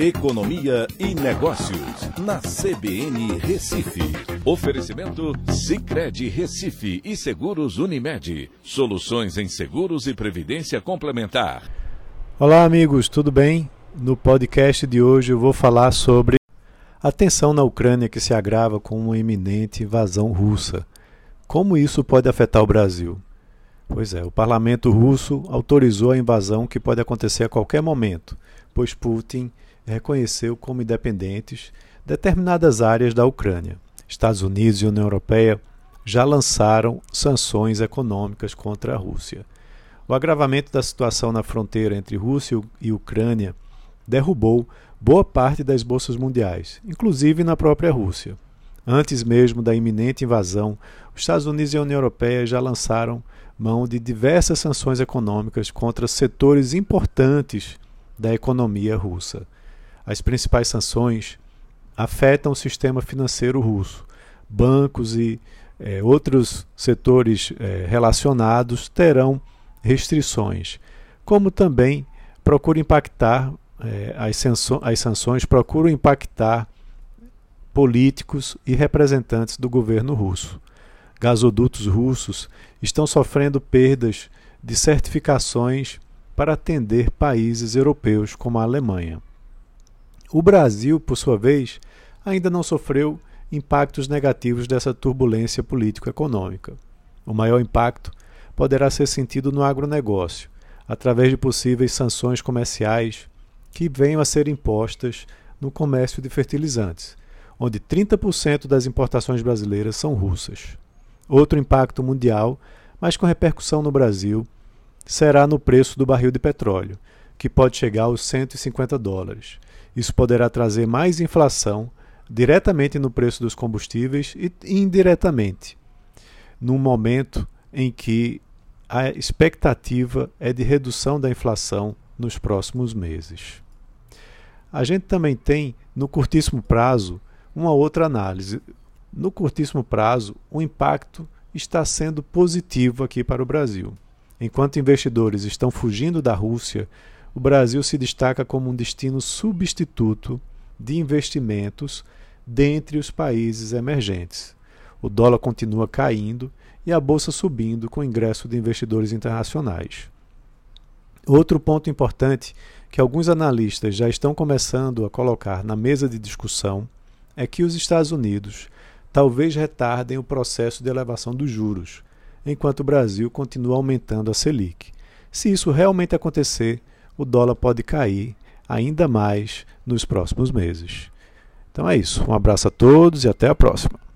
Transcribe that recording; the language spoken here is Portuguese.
Economia e Negócios, na CBN Recife. Oferecimento Cicred Recife e Seguros Unimed. Soluções em seguros e previdência complementar. Olá, amigos, tudo bem? No podcast de hoje eu vou falar sobre a tensão na Ucrânia que se agrava com uma iminente invasão russa. Como isso pode afetar o Brasil? Pois é, o parlamento russo autorizou a invasão que pode acontecer a qualquer momento, pois Putin reconheceu como independentes determinadas áreas da Ucrânia. Estados Unidos e União Europeia já lançaram sanções econômicas contra a Rússia. O agravamento da situação na fronteira entre Rússia e Ucrânia derrubou boa parte das bolsas mundiais, inclusive na própria Rússia. Antes mesmo da iminente invasão, os Estados Unidos e a União Europeia já lançaram mão de diversas sanções econômicas contra setores importantes da economia russa. As principais sanções afetam o sistema financeiro russo. Bancos e é, outros setores é, relacionados terão restrições, como também procura impactar é, as, as sanções procuram impactar políticos e representantes do governo russo. Gasodutos russos estão sofrendo perdas de certificações para atender países europeus como a Alemanha. O Brasil, por sua vez, ainda não sofreu impactos negativos dessa turbulência político-econômica. O maior impacto poderá ser sentido no agronegócio, através de possíveis sanções comerciais que venham a ser impostas no comércio de fertilizantes, onde 30% das importações brasileiras são russas. Outro impacto mundial, mas com repercussão no Brasil, será no preço do barril de petróleo, que pode chegar aos 150 dólares. Isso poderá trazer mais inflação diretamente no preço dos combustíveis e indiretamente, num momento em que a expectativa é de redução da inflação nos próximos meses. A gente também tem, no curtíssimo prazo, uma outra análise. No curtíssimo prazo, o impacto está sendo positivo aqui para o Brasil. Enquanto investidores estão fugindo da Rússia, o Brasil se destaca como um destino substituto de investimentos dentre os países emergentes. O dólar continua caindo e a bolsa subindo com o ingresso de investidores internacionais. Outro ponto importante que alguns analistas já estão começando a colocar na mesa de discussão é que os Estados Unidos talvez retardem o processo de elevação dos juros, enquanto o Brasil continua aumentando a Selic. Se isso realmente acontecer, o dólar pode cair ainda mais nos próximos meses. Então é isso. Um abraço a todos e até a próxima.